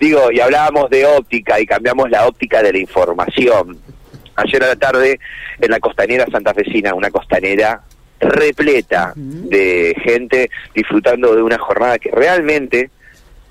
Digo, y hablábamos de óptica y cambiamos la óptica de la información. Ayer a la tarde, en la costanera santafesina, una costanera repleta de gente disfrutando de una jornada que realmente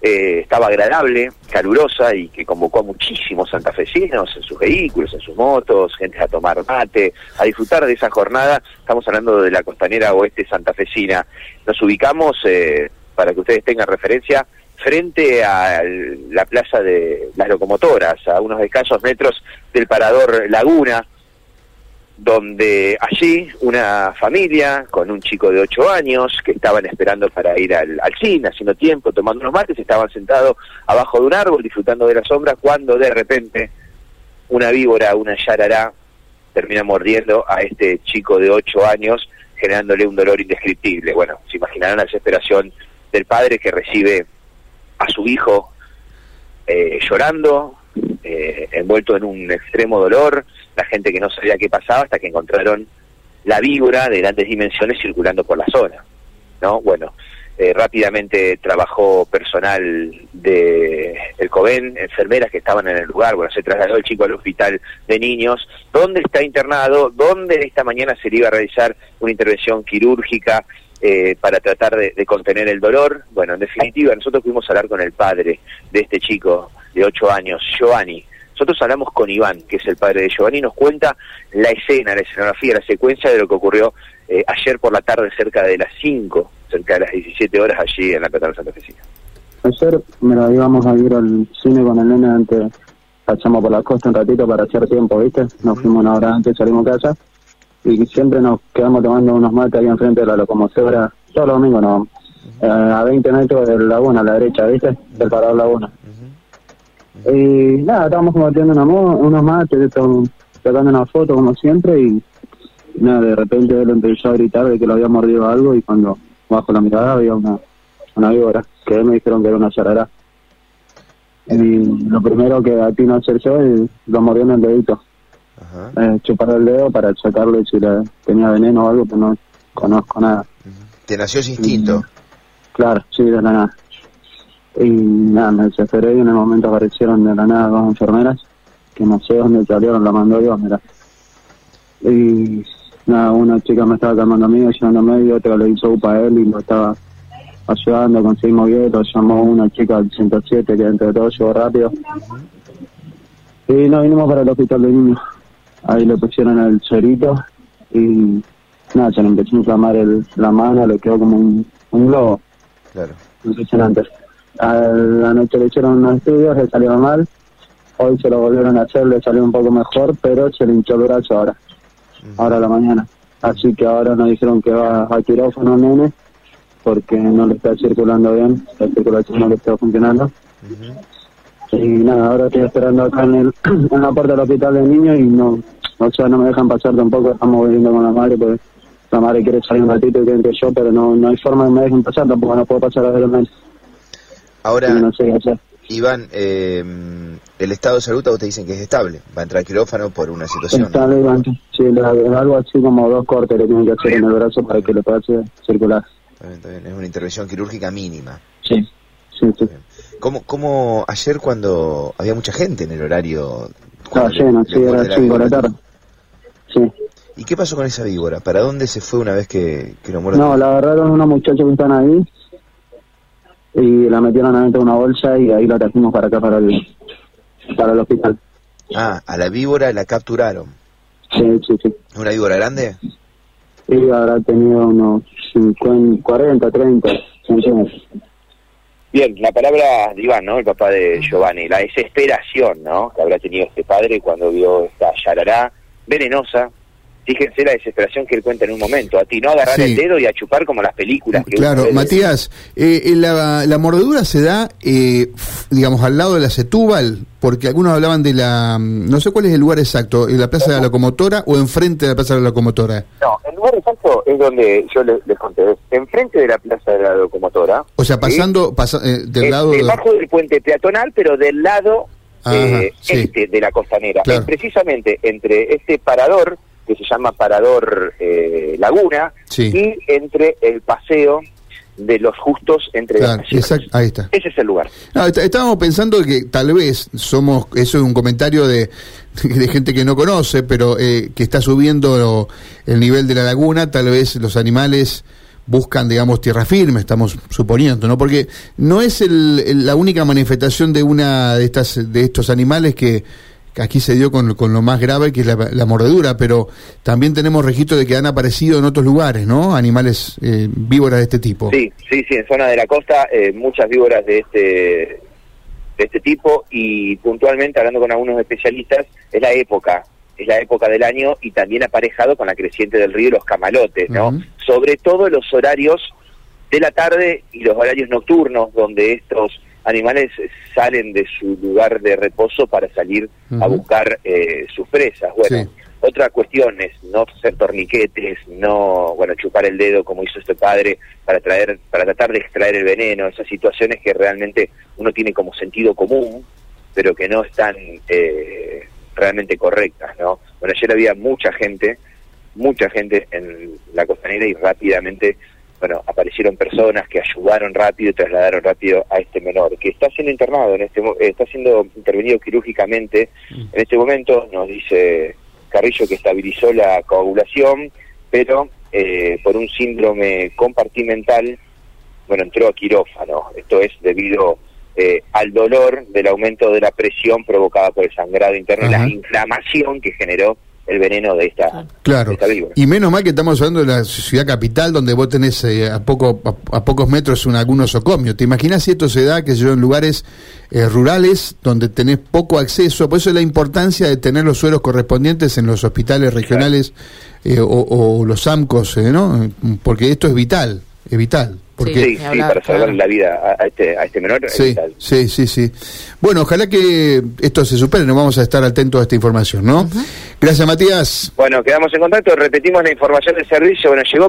eh, estaba agradable, calurosa y que convocó a muchísimos santafesinos en sus vehículos, en sus motos, gente a tomar mate, a disfrutar de esa jornada. Estamos hablando de la costanera oeste santafesina. Nos ubicamos, eh, para que ustedes tengan referencia, frente a la plaza de las locomotoras, a unos escasos metros del parador Laguna, donde allí una familia con un chico de 8 años que estaban esperando para ir al, cine, haciendo tiempo, tomando unos mates, estaban sentados abajo de un árbol disfrutando de la sombra cuando de repente una víbora, una yarará, termina mordiendo a este chico de 8 años, generándole un dolor indescriptible. Bueno, se imaginarán la desesperación del padre que recibe a su hijo eh, llorando, eh, envuelto en un extremo dolor, la gente que no sabía qué pasaba hasta que encontraron la víbora de grandes dimensiones circulando por la zona. ¿no? Bueno, eh, rápidamente trabajó personal de el COVEN, enfermeras que estaban en el lugar, bueno, se trasladó el chico al hospital de niños, donde está internado, donde esta mañana se le iba a realizar una intervención quirúrgica eh, para tratar de, contener el dolor. Bueno, en definitiva, nosotros pudimos hablar con el padre de este chico de 8 años, Giovanni, nosotros hablamos con Iván, que es el padre de Giovanni, y nos cuenta la escena, la escenografía, la secuencia de lo que ocurrió eh, ayer por la tarde cerca de las 5, cerca de las 17 horas allí en la Catedral Santa Cecilia. Ayer me la íbamos a ir al cine con el nene antes, pasamos por la costa un ratito para hacer tiempo, ¿viste? Nos fuimos una hora antes, salimos de casa y siempre nos quedamos tomando unos mates ahí enfrente de la locomotora, todos los domingos no, eh, a 20 metros de la laguna a la derecha, ¿viste? Del parador laguna. Y nada, estábamos compartiendo una unos mates, sacando una foto como siempre y nada, de repente él empezó a gritar de que lo había mordido algo y cuando bajo la mirada había una, una víbora, que me dijeron que era una charará. Y lo primero que a ti no hacer yo es lo mordió en el dedito. Eh, chupar el dedo para sacarle si le, tenía veneno o algo, pero no conozco nada. ¿Te nació ese instinto? claro, sí, de la nada. Y nada, me desesperé y en el momento aparecieron de la nada dos enfermeras, que no sé dónde salieron, la mandó Dios, mira. Y nada, una chica me estaba calmando a mí, ayudándome, y otra le hizo upa a él y lo estaba ayudando, conseguimos lo llamó una chica al 107 que entre todos llegó rápido. Y nos vinimos para el hospital de niños. Ahí le pusieron el chorito y nada, se le empezó a inflamar el, la mano, le quedó como un, un globo. Claro. Impresionante. A la noche le hicieron unos estudios, le salió mal. Hoy se lo volvieron a hacer, le salió un poco mejor, pero se le hinchó el brazo ahora, ahora a la mañana. Así que ahora nos dijeron que va a quirófano nene, porque no le está circulando bien, la circulación no le está funcionando. Y nada, ahora estoy esperando acá en, el, en la puerta del hospital de niños y no, o sea, no me dejan pasar tampoco, estamos volviendo con la madre, porque la madre quiere salir un ratito y quiere que yo, pero no, no hay forma de que me dejen pasar, tampoco no puedo pasar a ver el. Ahora, Iván, eh, el estado de salud a usted dicen que es estable, va a entrar al quirófano por una situación. Estable, Iván, sí, algo así como dos cortes le tienen que hacer en el brazo para que le pueda circular. Está bien, Es una intervención quirúrgica mínima. Sí, sí, sí. ¿Cómo, ¿Cómo ayer cuando había mucha gente en el horario? Estaba lleno, sí, era 5 de la tarde. Sí. ¿Y qué pasó con esa víbora? ¿Para dónde se fue una vez que, que lo muerto? No, la agarraron unos muchachos que están ahí y la metieron adentro de una bolsa y ahí la trajimos para acá, para el, para el hospital. Ah, a la víbora la capturaron. Sí, sí, sí. ¿Una víbora grande? Sí, habrá tenido unos 50, 40, 30 centímetros. Bien, la palabra de Iván, ¿no? El papá de Giovanni, la desesperación, ¿no? Que habrá tenido este padre cuando vio esta yarará venenosa fíjense la desesperación que él cuenta en un momento, a ti no agarrar el dedo y a chupar como las películas. Que claro, Matías, eh, eh, la, mordedura se da, eh, digamos, al lado de la Setúbal, porque algunos hablaban de la, mm, no sé cuál es el lugar exacto, en la Plaza de la Locomotora o enfrente de la Plaza de la Locomotora. No, el lugar exacto es donde yo les, conté, es enfrente de la Plaza de la Locomotora. O sea, pasando del lado... Debajo del puente peatonal, pero del lado este de la costanera. precisamente entre este parador que se llama Parador eh, Laguna, y entre el paseo de los justos entre claro, ahí está. Ese es el lugar. estábamos pensando que tal vez somos, eso es un comentario de, de gente que no conoce, pero eh, que está subiendo el nivel de la laguna, tal vez los animales buscan, digamos, tierra firme, estamos suponiendo, ¿no? Porque no es el, la única manifestación de una de estas de estos animales que, aquí se dio con, con, lo más grave, que es la, mordedura, pero también tenemos registro de que han aparecido en otros lugares, ¿no? Animales eh, víboras de este tipo. Sí, sí, sí, en zona de la costa, eh, muchas víboras de este de este tipo y puntualmente hablando con algunos especialistas es la época es la época del año y también aparejado con la creciente del río y los camalotes, ¿no? Sobre todo los horarios de la tarde y los horarios nocturnos donde estos animales salen de su lugar de reposo para salir a buscar eh, sus presas. Bueno, otra cuestión es no hacer torniquetes, no, bueno, chupar el dedo como hizo este padre para traer, para tratar de extraer el veneno, esas situaciones que realmente uno tiene como sentido común, pero que no están eh, realmente correctas, ¿no? Bueno, ayer había mucha gente, mucha gente en la costanera y rápidamente bueno, aparecieron personas que ayudaron rápido y trasladaron rápido a este menor, que está siendo internado, en este está siendo intervenido quirúrgicamente mm. en este momento, nos dice Carrillo que estabilizó la coagulación, pero eh, por un síndrome compartimental, bueno, entró a quirófano. Esto es debido eh, al dolor del aumento de la presión provocada por el sangrado interno y la inflamación que generó el veneno de esta, claro. Y menos mal que estamos hablando de la ciudad capital, donde vos tenés eh, a, poco, a, pocos metros un, algún osocomio. ¿Te imaginas si esto se da, que yo, en lugares eh, rurales, donde tenés poco acceso? Por eso es la importancia de tener los suelos correspondientes en los hospitales regionales eh, o, los AMCOS, ¿no? Porque esto es vital, es vital. Porque, sí, para salvar la vida a, este, a este menor. Sí, sí, sí, sí. Bueno, ojalá que esto se supere, nos vamos a estar atentos a esta información, ¿no? Gracias, Matías. Bueno, quedamos en contacto, repetimos la información del servicio. Bueno, llegó